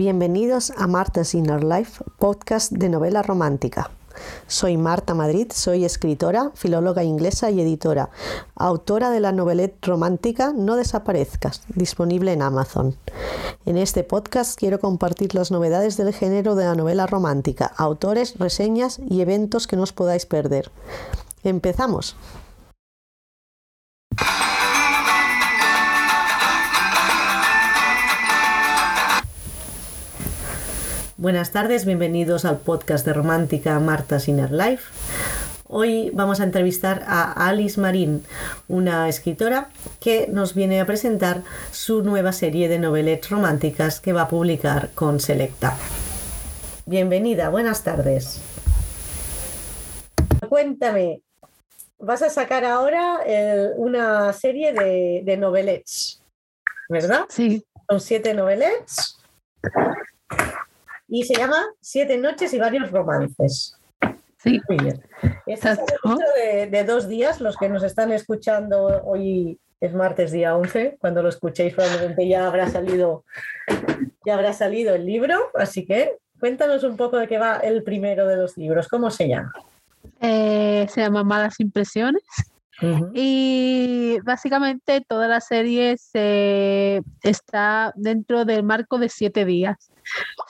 Bienvenidos a Marta's Inner Life, podcast de novela romántica. Soy Marta Madrid, soy escritora, filóloga inglesa y editora, autora de la novelette romántica No desaparezcas, disponible en Amazon. En este podcast quiero compartir las novedades del género de la novela romántica, autores, reseñas y eventos que no os podáis perder. ¡Empezamos! Buenas tardes, bienvenidos al podcast de Romántica Marta's Inner Life. Hoy vamos a entrevistar a Alice Marín, una escritora que nos viene a presentar su nueva serie de novelas románticas que va a publicar con Selecta. Bienvenida, buenas tardes. Cuéntame, vas a sacar ahora eh, una serie de, de novelets, ¿verdad? Sí. Son siete novelets y se llama Siete noches y varios romances. Sí. Muy bien. Este es un de, de, dos días, los que nos están escuchando hoy es martes día 11, cuando lo escuchéis probablemente ya habrá salido ya habrá salido el libro, así que cuéntanos un poco de qué va el primero de los libros, ¿cómo se llama? Eh, se llama Malas Impresiones. Uh -huh. Y básicamente toda la serie se está dentro del marco de siete días.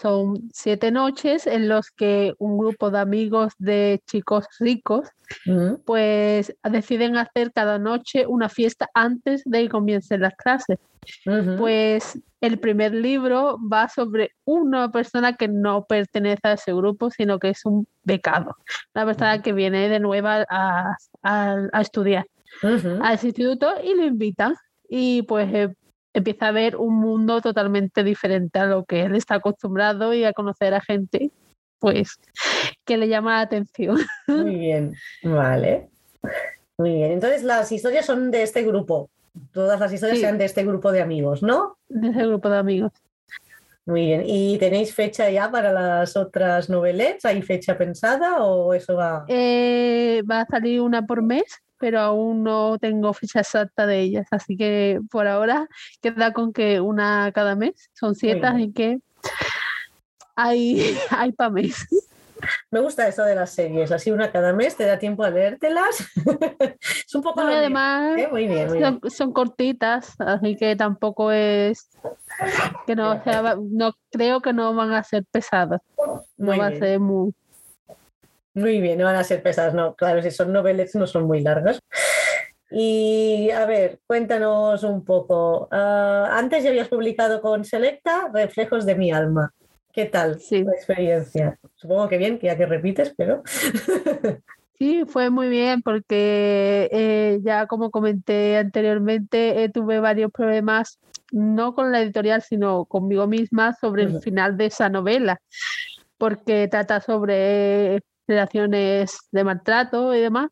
Son siete noches en los que un grupo de amigos de chicos ricos uh -huh. pues deciden hacer cada noche una fiesta antes de que comiencen las clases. Uh -huh. Pues el primer libro va sobre una persona que no pertenece a ese grupo, sino que es un becado, una persona que viene de nueva a, a, a estudiar al instituto y lo invitan y pues eh, empieza a ver un mundo totalmente diferente a lo que él está acostumbrado y a conocer a gente pues que le llama la atención. Muy bien, vale. Muy bien, entonces las historias son de este grupo. Todas las historias sí. sean de este grupo de amigos, ¿no? De ese grupo de amigos. Muy bien. ¿Y tenéis fecha ya para las otras novelets? ¿Hay fecha pensada o eso va? Eh, va a salir una por mes, pero aún no tengo fecha exacta de ellas. Así que por ahora queda con que una cada mes. Son siete, así que hay, hay para mes. Me gusta eso de las series, así una cada mes te da tiempo a leértelas. es un poco. No, además, ¿eh? muy bien, muy son, bien. son, cortitas, así que tampoco es. que no, o sea, no creo que no van a ser pesadas. No va a ser muy. Muy bien, no van a ser pesadas, no. Claro, si son novelas no son muy largas. Y a ver, cuéntanos un poco. Uh, antes ya habías publicado con Selecta Reflejos de mi alma. ¿Qué tal sí. experiencia? Supongo que bien, que ya que repites, pero... sí, fue muy bien porque eh, ya como comenté anteriormente, eh, tuve varios problemas, no con la editorial, sino conmigo misma sobre el final de esa novela, porque trata sobre relaciones de maltrato y demás.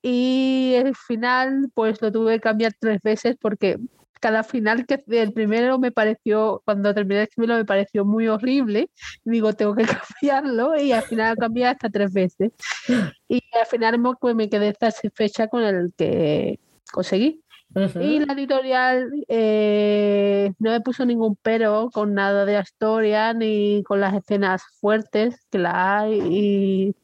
Y el final, pues lo tuve que cambiar tres veces porque cada final que el primero me pareció, cuando terminé de escribirlo, me pareció muy horrible. Digo, tengo que cambiarlo y al final cambié hasta tres veces. Y al final pues, me quedé satisfecha con el que conseguí. Uh -huh. Y la editorial eh, no me puso ningún pero con nada de la historia ni con las escenas fuertes que la hay. Y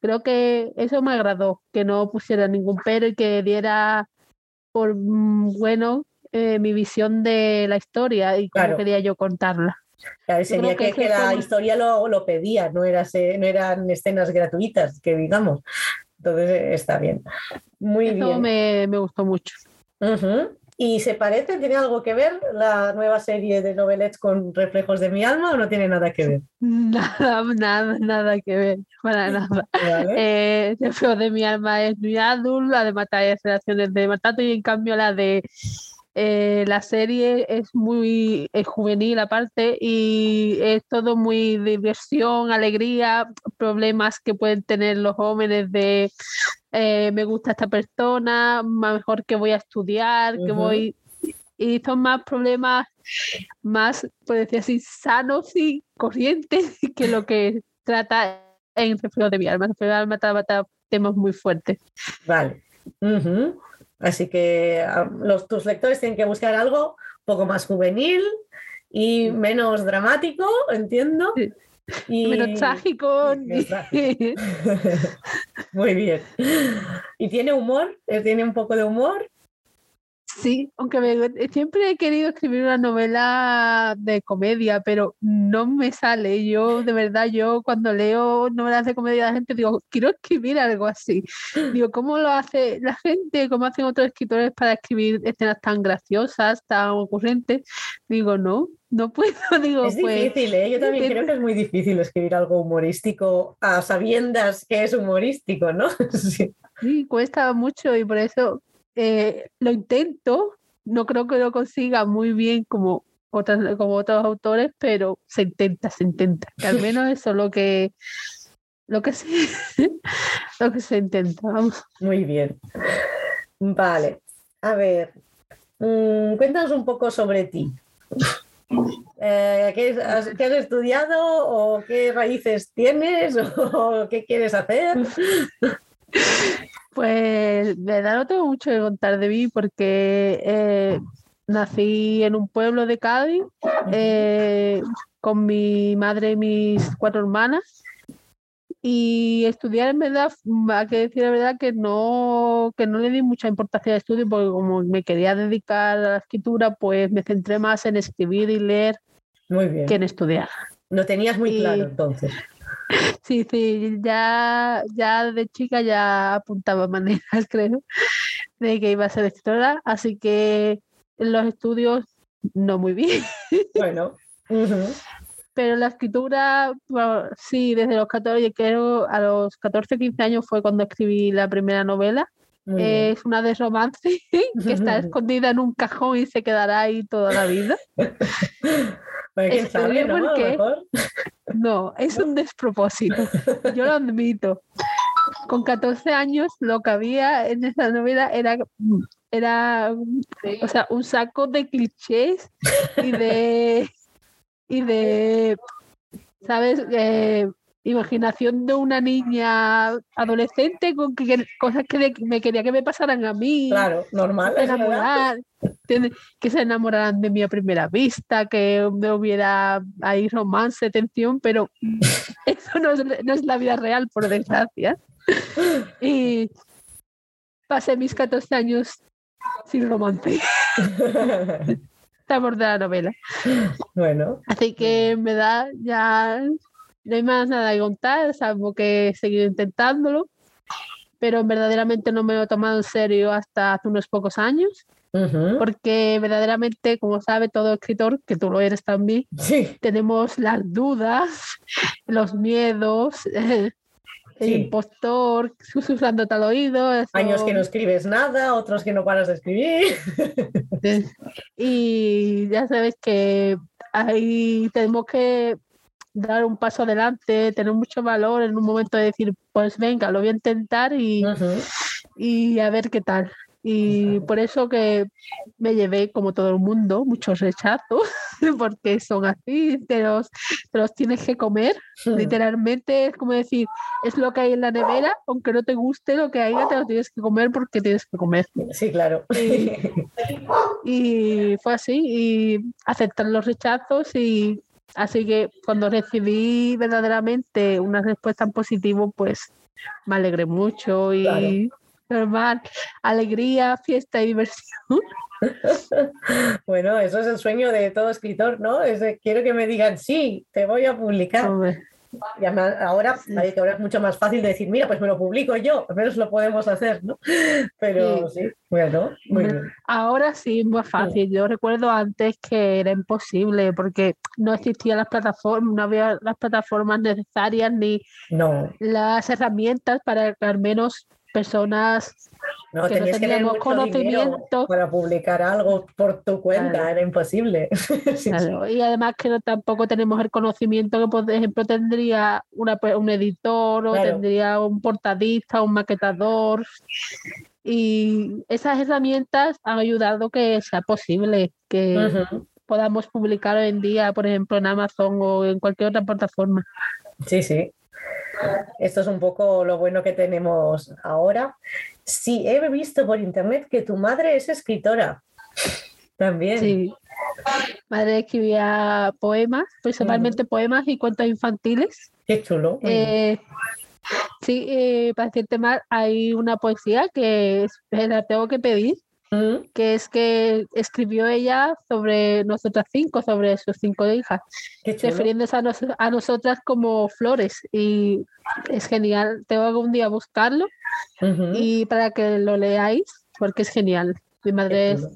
creo que eso me agradó, que no pusiera ningún pero y que diera por bueno eh, mi visión de la historia y cómo claro. quería yo contarla. Claro, sería que, que, que la historia lo, lo pedía, no, era, no eran escenas gratuitas, que digamos. Entonces está bien. Muy Eso bien. Me, me gustó mucho. Uh -huh. ¿Y se parece? ¿Tiene algo que ver la nueva serie de novelets con reflejos de mi alma o no tiene nada que ver? Nada, nada, nada que ver, para nada. Vale. Eh, reflejos de mi alma es muy adulto, la de matar es relaciones de maltrato y en cambio la de eh, la serie es muy es juvenil aparte y es todo muy diversión, alegría, problemas que pueden tener los jóvenes de eh, me gusta esta persona, mejor que voy a estudiar, uh -huh. que voy y son más problemas más, por decir así, sanos y corrientes que lo que trata en Reflejo de mi alma. Reflejo de mi alma trata temas muy fuertes. Vale. Uh -huh. Así que los, tus lectores tienen que buscar algo un poco más juvenil y menos dramático, entiendo. Y... Menos trágico. Muy bien. ¿Y tiene humor? ¿Tiene un poco de humor? Sí, aunque me, siempre he querido escribir una novela de comedia, pero no me sale. Yo, de verdad, yo cuando leo novelas de comedia de la gente digo, quiero escribir algo así. Digo, ¿cómo lo hace la gente? ¿Cómo hacen otros escritores para escribir escenas tan graciosas, tan ocurrentes? Digo, no, no puedo. Digo, es pues, difícil, ¿eh? Yo también creo que es muy difícil escribir algo humorístico a sabiendas que es humorístico, ¿no? sí. sí, cuesta mucho y por eso eh, lo intento, no creo que lo consiga muy bien como, otras, como otros autores, pero se intenta, se intenta. Que al menos eso es lo que, lo que, se, lo que se intenta. Muy bien. Vale. A ver, mm, cuéntanos un poco sobre ti. Eh, ¿qué, has, ¿qué, has, estudiado o qué raíces tienes o qué quieres hacer? Pues de verdad no tengo mucho que contar de mí porque eh, nací en un pueblo de Cádiz eh, con mi madre y mis cuatro hermanas. Y estudiar en verdad, hay que decir la verdad que no, que no le di mucha importancia al estudio porque como me quería dedicar a la escritura, pues me centré más en escribir y leer que en estudiar. Lo tenías muy claro entonces. Sí, sí, ya, ya de chica ya apuntaba maneras, creo, de que iba a ser escritora, así que en los estudios no muy bien. Bueno. Pero la escritura, sí, desde los 14, creo, a los 14, 15 años fue cuando escribí la primera novela. es una de romance que está escondida en un cajón y se quedará ahí toda la vida. Pues sabe, ¿no? no, es un despropósito. Yo lo admito. Con 14 años lo que había en esa novela era era o sea, un saco de clichés y de y de sabes eh, imaginación de una niña adolescente con que, cosas que me quería que me pasaran a mí. Claro, normal. Enamorar, que se enamoraran de mí a primera vista, que me hubiera ahí romance, tensión, pero eso no es, no es la vida real, por desgracia. Y pasé mis 14 años sin romance. Estamos de la novela. Bueno. Así que me da ya no hay más nada que contar, salvo que he seguido intentándolo, pero verdaderamente no me lo he tomado en serio hasta hace unos pocos años. Porque verdaderamente, como sabe todo escritor, que tú lo eres también, tenemos las dudas, los miedos, el impostor susurrando tal oído. Años que no escribes nada, otros que no paras de escribir. y ya sabes que ahí tenemos que dar un paso adelante, tener mucho valor en un momento de decir, pues venga, lo voy a intentar y, y a ver qué tal. Y por eso que me llevé, como todo el mundo, muchos rechazos, porque son así, te los, te los tienes que comer. Literalmente es como decir, es lo que hay en la nevera, aunque no te guste lo que haya, te lo tienes que comer porque tienes que comer. Sí, claro. Y, y fue así, y aceptar los rechazos y Así que cuando recibí verdaderamente una respuesta en positivo, pues me alegré mucho y normal, alegría, fiesta y diversión. bueno, eso es el sueño de todo escritor, ¿no? Es quiero que me digan, sí, te voy a publicar. Ahora, ahora es mucho más fácil decir, mira, pues me lo publico yo, al menos lo podemos hacer, ¿no? Pero sí, bueno, muy bien. Ahora sí, más fácil. Yo recuerdo antes que era imposible porque no existían las plataformas, no había las plataformas necesarias ni las herramientas para que al menos personas no, que no teníamos conocimiento para publicar algo por tu cuenta, era imposible. Y además que no, tampoco tenemos el conocimiento que, por ejemplo, tendría una, un editor o tendría un portadista, un maquetador. Y esas herramientas han ayudado que sea posible que podamos publicar hoy en día, por ejemplo, en Amazon o en cualquier otra plataforma. Sí, sí. Esto es un poco lo bueno que tenemos ahora. Sí, he visto por internet que tu madre es escritora. También. Sí. madre escribía poemas, principalmente poemas y cuentos infantiles. Qué chulo. Eh, sí, eh, para decirte más, hay una poesía que la tengo que pedir, Mm, que es que escribió ella sobre nosotras cinco, sobre sus cinco hijas, refiriéndose a, nos- a nosotras como flores. Y es genial, tengo algún día buscarlo y para que lo leáis, porque es genial. Mi madre es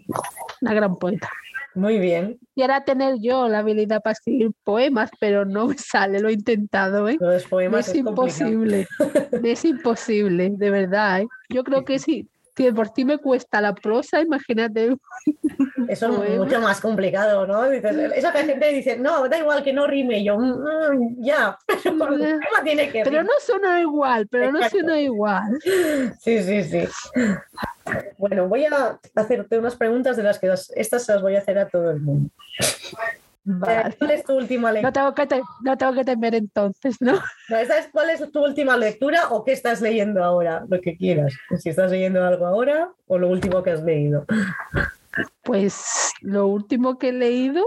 una gran poeta. Muy bien. Y ahora tener yo la habilidad para escribir poemas, pero no me sale, lo he intentado, ¿eh? Los poemas es es complicado. imposible, es imposible, de verdad. ¿eh? Yo creo que si, si por ti me cuesta la prosa, imagínate. Eso es Poema. mucho más complicado, ¿no? Dices, esa gente dice, no, da igual que no rime. Y yo, "Mm, ya, pero poema tiene que Pero rimar". no suena igual, pero no suena igual. Sí, sí, sí. Bueno, voy a hacerte unas preguntas de las que las- estas se las voy a hacer a todo el mundo. Vale. ¿Cuál es tu última No lectura? tengo, que te- no tengo que temer entonces, ¿no? No, esa es, ¿Cuál es tu última lectura o qué estás leyendo ahora? Lo que quieras. Si estás leyendo algo ahora o lo último que has leído. Pues lo último que he leído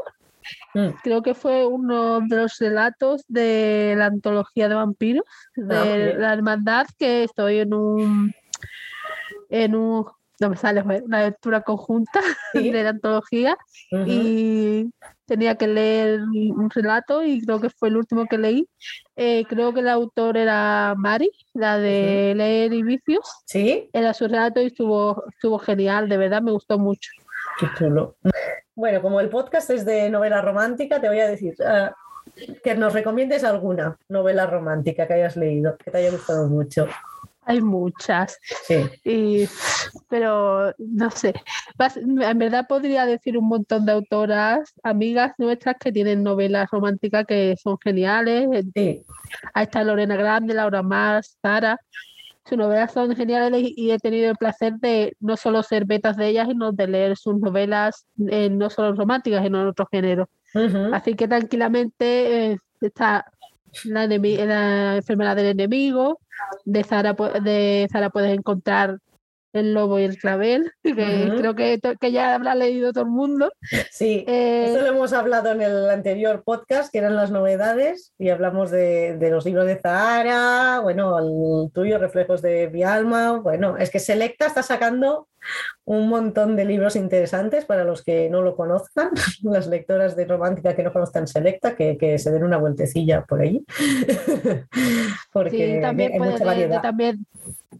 Mm, creo que fue uno de los relatos de la antología de vampiros, de Ah, bien. la hermandad, que estoy en un en un no me sale una lectura conjunta Sí. de la antología ujú. y tenía que leer un relato y creo que fue el último que leí. Eh, creo que el autor era Mari, la de Leer y Vicios. ¿Sí? Era su relato y estuvo, estuvo genial, de verdad me gustó mucho. Qué chulo. Bueno, como el podcast es de novela romántica, te voy a decir ah, que nos recomiendes alguna novela romántica que hayas leído, que te haya gustado mucho. Hay muchas. Sí. Y, pero no sé, en verdad podría decir un montón de autoras, amigas nuestras que tienen novelas románticas que son geniales. Sí. Ahí está Lorena Grande, Laura Más, Sara. Sus novelas son geniales y he tenido el placer de no solo ser betas de ellas, sino de leer sus novelas, eh, no solo románticas, sino en otros géneros. Ujú. Así que tranquilamente eh, está la, enfermedad del enemigo, de Zara, pu- de puedes encontrar el lobo y el clavel, que creo que, que ya habrá leído todo el mundo. Sí. Eh, Esto lo hemos hablado en el anterior podcast, que eran las novedades, y hablamos de, de los libros de Zahara, bueno, el tuyo, Reflejos de mi alma. Bueno, es que Selecta está sacando un montón de libros interesantes para los que no lo conozcan, las lectoras de romántica que no conozcan Selecta, que, que se den una vueltecilla por ahí. Porque sí, también hay puede mucha de- de variedad. también,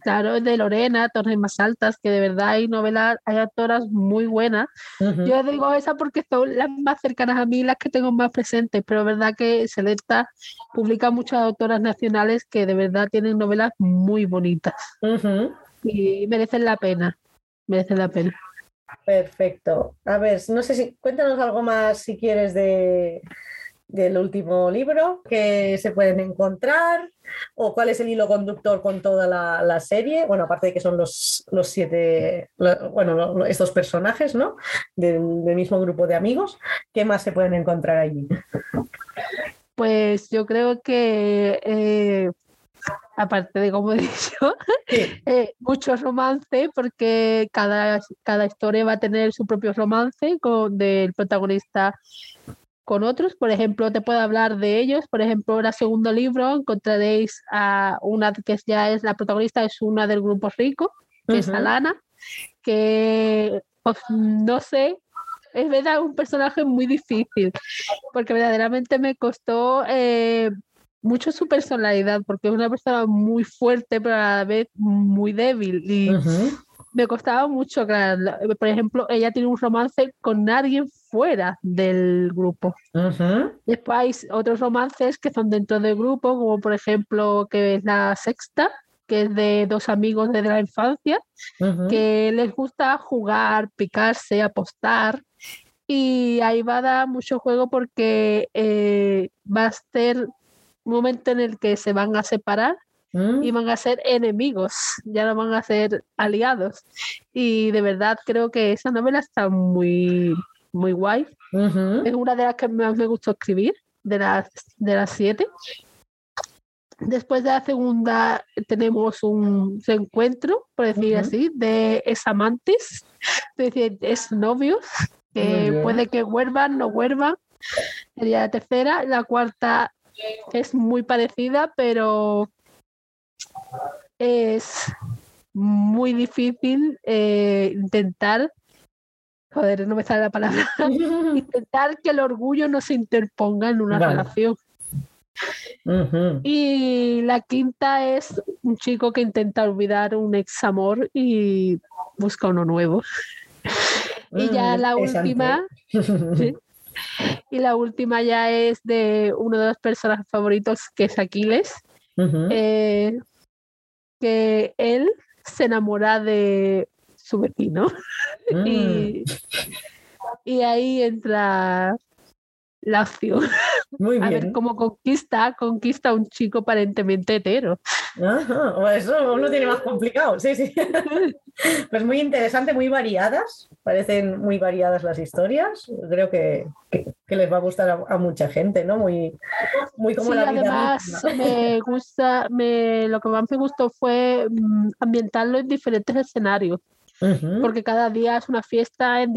claro, de Lorena, Torres Más Altas, que de verdad hay novelas, hay autoras muy buenas. Ujú. Yo digo esa porque son las más cercanas a mí, las que tengo más presentes, pero es verdad que Selecta publica muchas autoras nacionales que de verdad tienen novelas muy bonitas Ujú. y merecen la pena, merecen la pena. Perfecto. A ver, no sé si cuéntanos algo más si quieres de del último libro que se pueden encontrar o cuál es el hilo conductor con toda la, la serie. Bueno, aparte de que son los, los siete, lo- bueno, estos personajes, ¿no? Del, del mismo grupo de amigos. ¿Qué más se pueden encontrar allí? Pues yo creo que, eh, aparte de como he dicho, Sí. eh, mucho romance, porque cada, cada historia va a tener su propio romance con, del protagonista con otros. Por ejemplo, te puedo hablar de ellos. Por ejemplo, en el segundo libro encontraréis a una que es- ya es la protagonista, es una del grupo rico, que es Ujú. Alana, que pues, no sé, es verdad un personaje muy difícil, porque verdaderamente me costó eh, mucho su personalidad, porque es una persona muy fuerte, pero a la vez muy débil. Y Ujú. me costaba mucho, claro. Por ejemplo, ella tiene un romance con alguien fuera del grupo. Ujú. Después hay otros romances que son dentro del grupo, como por ejemplo que es la sexta, que es de dos amigos desde la infancia, Ujú. que les gusta jugar, picarse, apostar. Y ahí va a dar mucho juego porque eh, va a ser momento en el que se van a separar Mm. y van a ser enemigos, ya no van a ser aliados. Y de verdad creo que esa novela está muy, muy guay. Ujú. Es una de las que más me gustó escribir, de las, de las siete. Después de la segunda tenemos un reencuentro, por decir Ujú. así, de ex amantes, es decir, ex novios, que puede que vuelvan, no vuelvan. Sería la tercera. La cuarta es muy parecida, pero es muy difícil eh, intentar, joder, no me sale la palabra, intentar que el orgullo no se interponga en una relación. Y la quinta es un chico que intenta olvidar un ex amor y busca uno nuevo. y ya mm, la última, y la última ya es de uno de los personajes favoritos que es Aquiles, eh, que él se enamora de su vecino y, mm. y ahí entra Lacio. Muy bien. A ver cómo conquista, conquista a un chico aparentemente hetero. Ajá, eso uno tiene más complicado, sí, sí. Pues muy interesante, muy variadas, parecen muy variadas las historias. Creo que, que, les va a gustar a, mucha gente, ¿no? Muy, muy como la vida además me gusta, me, lo que más me gustó fue mm, ambientarlo en diferentes escenarios porque cada día es una fiesta en,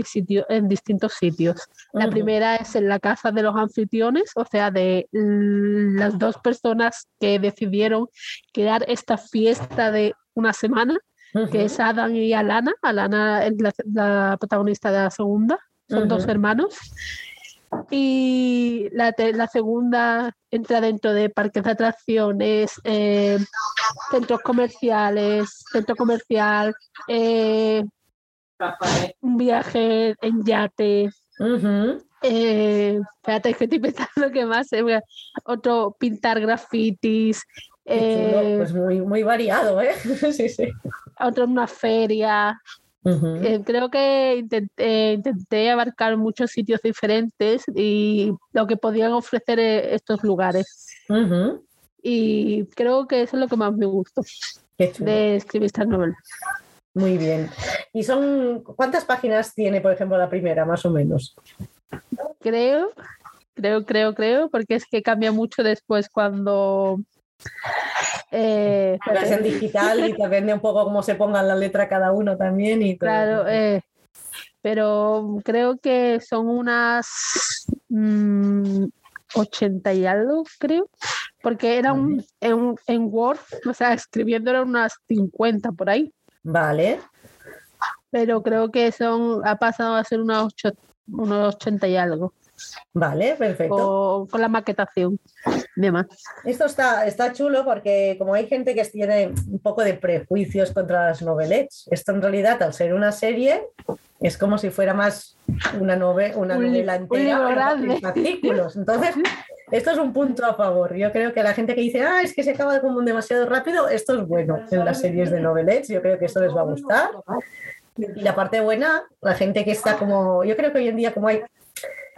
en distintos sitios. La primera es en la casa de los anfitriones, o sea, de las dos personas que decidieron crear esta fiesta de una semana, que es Adam y Alana. Alana es la, protagonista de la segunda, son dos hermanos. Y la, la, segunda entra dentro de parques de atracciones, eh, centros comerciales, centro comercial, eh, un viaje en yate. Eh, espérate, que estoy pensando que más. otro, pintar grafitis. pues muy, muy variado, ¿eh? sí, sí. Otro, una feria. Eh, creo que intenté, abarcar muchos sitios diferentes y lo que podían ofrecer eh, estos lugares. Y creo que eso es lo que más me gustó de escribir estas novelas. Muy bien. ¿Y son cuántas páginas tiene, por ejemplo, la primera, más o menos? Creo, creo, creo, creo, porque es que cambia mucho después cuando eh, en digital y depende un poco cómo se pongan la letra cada uno también. Y Claro, eh, pero creo que son unas 80 mm, y algo, creo, porque era un, en, en, Word, o sea, escribiendo eran unas 50 por ahí. Vale. Pero creo que son, ha pasado a ser unos, unos 80 y algo. Vale, perfecto. Con, la maquetación. Demás. Esto está, está chulo porque como hay gente que tiene un poco de prejuicios contra las novelets, esto en realidad al ser una serie es como si fuera más una, novela una novela entera en artículos. Entonces, esto es un punto a favor. Yo creo que la gente que dice, ah, es que se acaba como demasiado rápido, esto es bueno en las series de novelets. Yo creo que esto les va a gustar. Y la parte buena, la gente que está como, yo creo que hoy en día como hay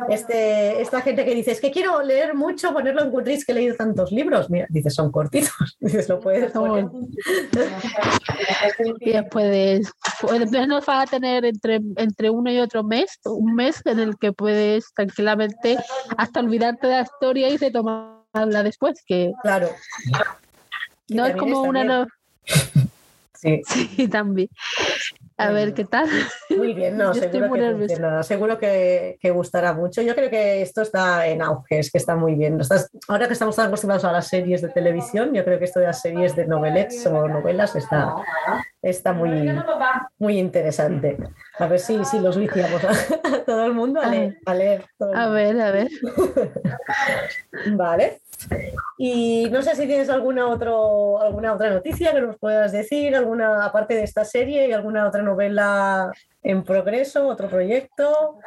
este, esta gente que dice, es que quiero leer mucho, ponerlo en Goodreads, que he leído tantos libros. Mira, dices, son cortitos. Dices, lo puedes poner. puedes, puedes, no vas a tener entre, entre uno y otro mes, un mes en el que puedes tranquilamente hasta olvidarte de la historia y de tomarla después. Que claro. No es como una... Sí. sí, también. A ver qué tal. Muy bien, no, seguro que, seguro que, gustará mucho. Yo creo que esto está en auge, es que está muy bien. ahora que estamos tan acostumbrados a las series de televisión, yo creo que esto de las series de novelets o novelas está, está muy, muy interesante. A ver si, si los viciamos a, todo el mundo a leer. A, leer, a ver, a ver. vale. Y no sé si tienes alguna, otro, alguna otra noticia que nos puedas decir, alguna aparte de esta serie y alguna otra novela en progreso, otro proyecto.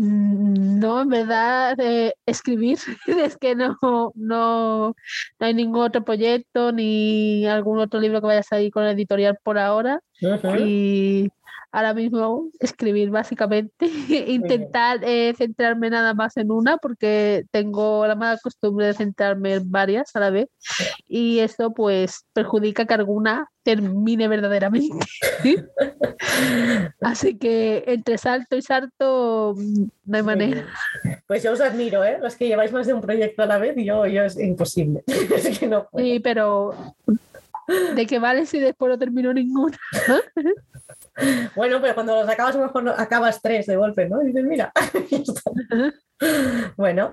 Mm, no, en verdad, de escribir es que no, no, no hay ningún otro proyecto ni algún otro libro que vaya a salir con la editorial por ahora. Y ahora mismo escribir básicamente, intentar eh, centrarme nada más en una porque tengo la mala costumbre de centrarme en varias a la vez y eso pues perjudica que alguna termine verdaderamente. Así que entre salto y salto no hay manera. Pues yo os admiro, ¿eh? los que lleváis más de un proyecto a la vez, yo, yo es imposible. sí, pero ¿de qué vale si después no termino ninguna? Bueno, pero cuando los acabas, a lo mejor acabas tres de golpe, ¿no? Y dices, mira. bueno.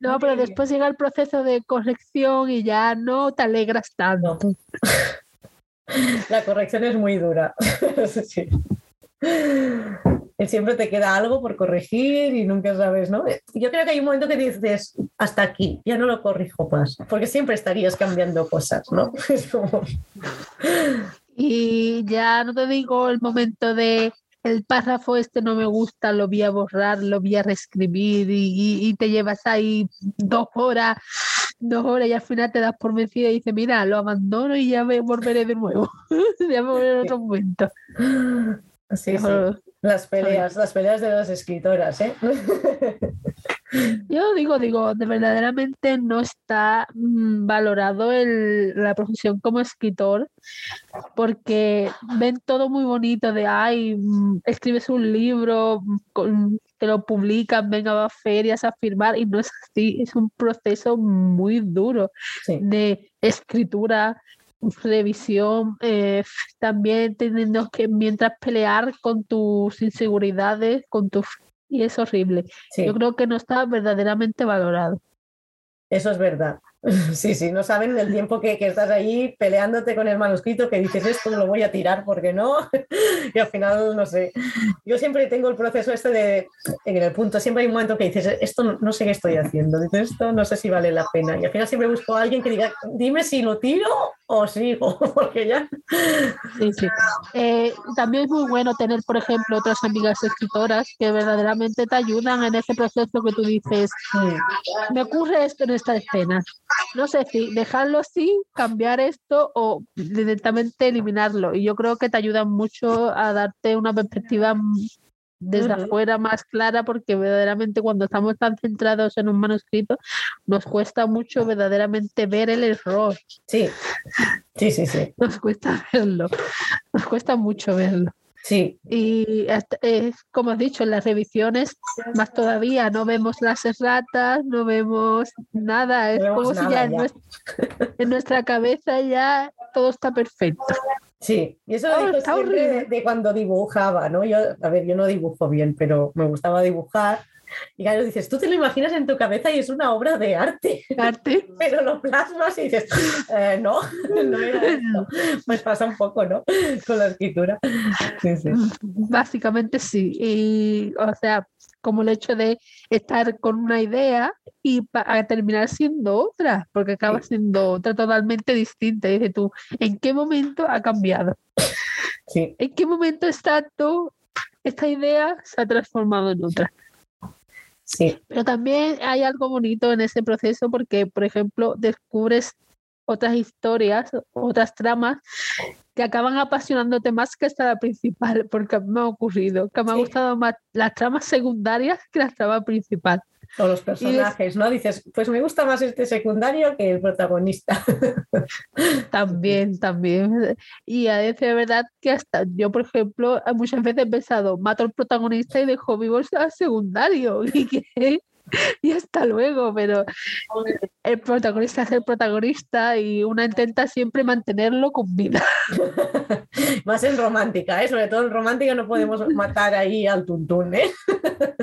No, pero después llega el proceso de corrección y ya no te alegras tanto. La corrección es muy dura. sí. Siempre te queda algo por corregir y nunca sabes, ¿no? Yo creo que hay un momento que dices, hasta aquí, ya no lo corrijo más, porque siempre estarías cambiando cosas, ¿no? Y ya no te digo el momento de el párrafo este no me gusta, lo voy a borrar, lo voy a reescribir y, te llevas ahí dos horas, dos horas y al final te das por vencida y dices, mira, lo abandono y ya me volveré de nuevo, ya me volveré en otro momento. Sí, sí. Las peleas, las peleas de las escritoras, ¿eh? Yo digo, digo, de verdaderamente no está mm, valorado el, la profesión como escritor, porque ven todo muy bonito de, ay, mm, escribes un libro, te lo publican, venga a ferias a firmar, y no es así, es un proceso muy duro de escritura, revisión, eh, también teniendo que mientras pelear con tus inseguridades, con tus y es horrible. Yo creo que no está verdaderamente valorado. Eso es verdad. Sí, sí, no saben el tiempo que, estás ahí peleándote con el manuscrito, que dices esto lo voy a tirar porque no, y al final no sé. Yo siempre tengo el proceso este de, en el punto, siempre hay un momento que dices, esto no sé qué estoy haciendo, dices, esto no sé si vale la pena, y al final siempre busco a alguien que diga, dime si lo tiro o sigo, porque ya. Sí, sí. Eh, también es muy bueno tener, por ejemplo, otras amigas escritoras que verdaderamente te ayudan en ese proceso que tú dices, me ocurre esto en esta escena no sé si dejarlo así, cambiar esto o directamente eliminarlo. Y yo creo que te ayuda mucho a darte una perspectiva desde afuera más clara porque verdaderamente cuando estamos tan centrados en un manuscrito nos cuesta mucho verdaderamente ver el error. Sí, sí, sí, sí. Nos cuesta verlo, nos cuesta mucho verlo. Sí. Y como has dicho, en las revisiones, más todavía, no vemos las erratas, no vemos nada. Es como si ya, En, nuestra, cabeza ya todo está perfecto. Sí, y eso oh, siempre de, cuando dibujaba, ¿no? Yo, a ver, yo no dibujo bien, pero me gustaba dibujar y claro, dices, tú te lo imaginas en tu cabeza y es una obra de arte. Arte. Pero lo plasmas y dices, eh, no, no era esto. Pues pasa un poco, ¿no? Con la escritura. Sí, sí. Básicamente sí. Y, o sea, como el hecho de estar con una idea y terminar siendo otra, porque acaba siendo otra totalmente distinta. Y dices tú, ¿en qué momento ha cambiado? Sí. ¿En qué momento exacto esta idea se ha transformado en otra? Sí. Pero también hay algo bonito en ese proceso porque, por ejemplo, descubres otras historias, otras tramas que acaban apasionándote más que esta la principal, porque me ha ocurrido, que me ha gustado más las tramas secundarias que la trama principal. O los personajes, ¿no? Dices, pues me gusta más este secundario que el protagonista. También, también. Y a veces es verdad que hasta yo, por ejemplo, muchas veces he pensado, mato al protagonista y dejo vivo al secundario. Y que y hasta luego, pero el protagonista es el protagonista y una intenta siempre mantenerlo con vida. Más en romántica, ¿eh? sobre todo en romántica no podemos matar ahí al tuntún, ¿eh?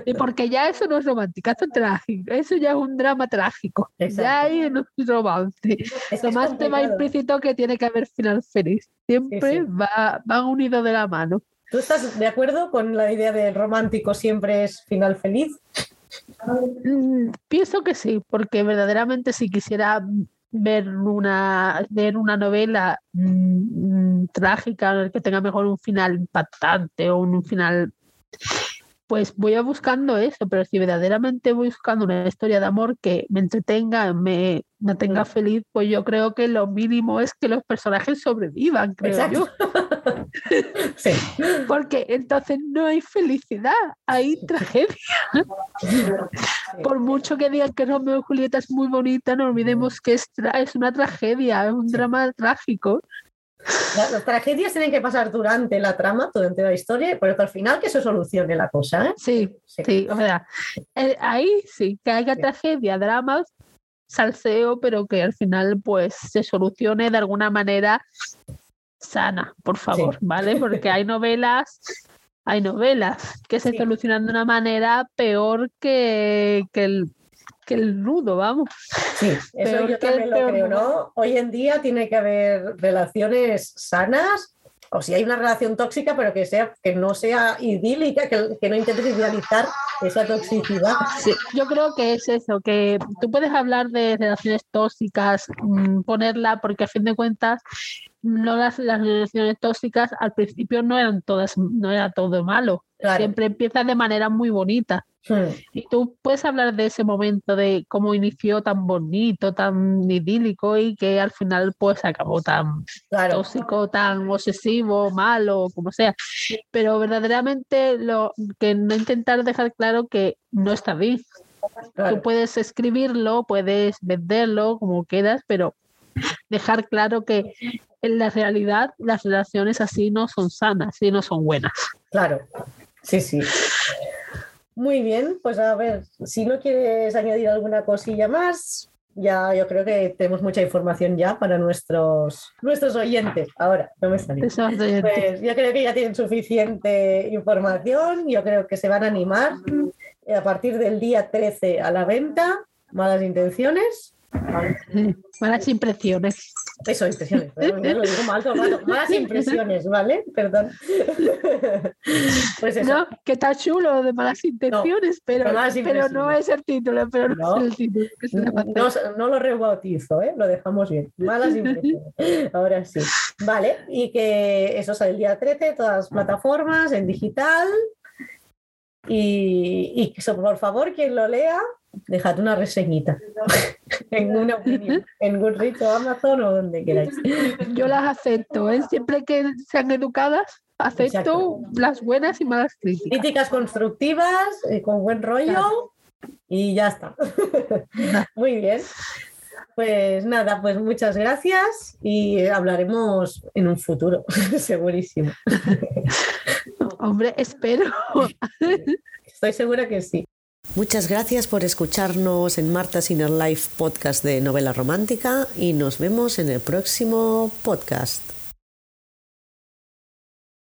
Y porque ya eso no es romántica, eso es trágico, eso ya es un drama trágico. Ya hay no es romance. Es Lo más tema implícito que tiene que haber final feliz. Siempre Va, van unidos de la mano. ¿Tú estás de acuerdo con la idea de romántico siempre es final feliz? Mm, pienso que sí, porque verdaderamente si quisiera ver una, ver una novela mm, mm, trágica que tenga mejor un final impactante o un final pues voy a buscando eso, pero si verdaderamente voy buscando una historia de amor que me entretenga, me tenga feliz, pues yo creo que lo mínimo es que los personajes sobrevivan, creo yo. sí. Porque entonces no hay felicidad, hay tragedia. Por mucho que digan que Romeo y Julieta es muy bonita, no olvidemos que es, es una tragedia, es un drama trágico. Las tragedias tienen que pasar durante la trama, durante la historia, pero al final que se solucione la cosa. ¿eh? Sí, sí, o sea, eh, ahí sí, que haya tragedia, dramas, salseo, pero que al final pues se solucione de alguna manera sana, por favor, ¿vale? Porque hay novelas, hay novelas que se solucionan de una manera peor que, que el que el nudo, vamos. Sí, eso yo también lo creo, ¿no? Hoy en día tiene que haber relaciones sanas o si hay una relación tóxica, pero que, sea, que no sea idílica, que, que no intentes idealizar esa toxicidad. yo creo que es eso, que tú puedes hablar de relaciones tóxicas, mm, ponerla, porque a fin de cuentas no las, las relaciones tóxicas al principio no eran todas, no era todo malo. Siempre empieza de manera muy bonita. Y tú puedes hablar de ese momento, de cómo inició tan bonito, tan idílico y que al final pues acabó tan tóxico, tan obsesivo, malo, como sea. Pero verdaderamente lo que no intentar dejar claro que no está bien. Tú puedes escribirlo, puedes venderlo como quieras, pero dejar claro que en la realidad las relaciones así no son sanas y no son buenas. Claro, sí, sí. Muy bien, pues a ver, si no quieres añadir alguna cosilla más, ya yo creo que tenemos mucha información ya para nuestros, nuestros oyentes. Ahora, no me sale. Pues yo creo que ya tienen suficiente información, yo creo que se van a animar a partir del día 13 a la venta, malas intenciones. Malas impresiones. Eso, impresiones. lo digo mal, Malas impresiones, ¿vale? Perdón. Pues eso. No, que está chulo de malas intenciones, pero, pero no es el título, pero no, es el título. No, lo rebautizo, ¿eh? lo dejamos bien. Malas impresiones. Ahora sí. Vale, y que eso sale el día 13, todas las plataformas, en digital. Y, y por favor, quien lo lea, dejad una reseñita en una opinión, en Goodreads o Amazon o donde queráis. Yo las acepto, ¿eh? siempre que sean educadas, acepto las buenas y malas críticas. Críticas constructivas, eh, con buen rollo y ya está. Muy bien. Pues nada, pues muchas gracias y hablaremos en un futuro, segurísimo. Hombre, espero. Estoy segura que sí. Muchas gracias por escucharnos en Marta's Inner Life podcast de novela romántica y nos vemos en el próximo podcast.